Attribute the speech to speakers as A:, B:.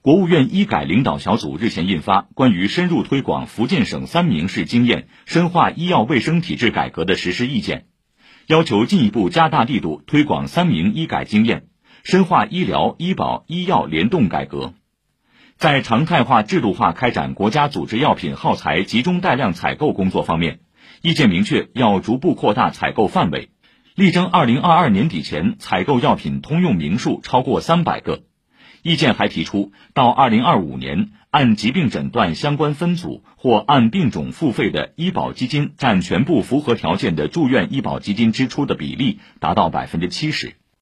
A: 国务院医改领导小组日前印发《关于深入推广福建省三明市经验，深化医药卫生体制改革的实施意见》，要求进一步加大力度推广三明医改经验，深化医疗、医保、医药联动改革。在常态化、制度化开展国家组织药品耗材集中带量采购工作方面，意见明确要逐步扩大采购范围，力争二零二二年底前采购药品通用名数超过三百个。意见还提出，到二零二五年，按疾病诊断相关分组或按病种付费的医保基金占全部符合条件的住院医保基金支出的比例达到百分之七十。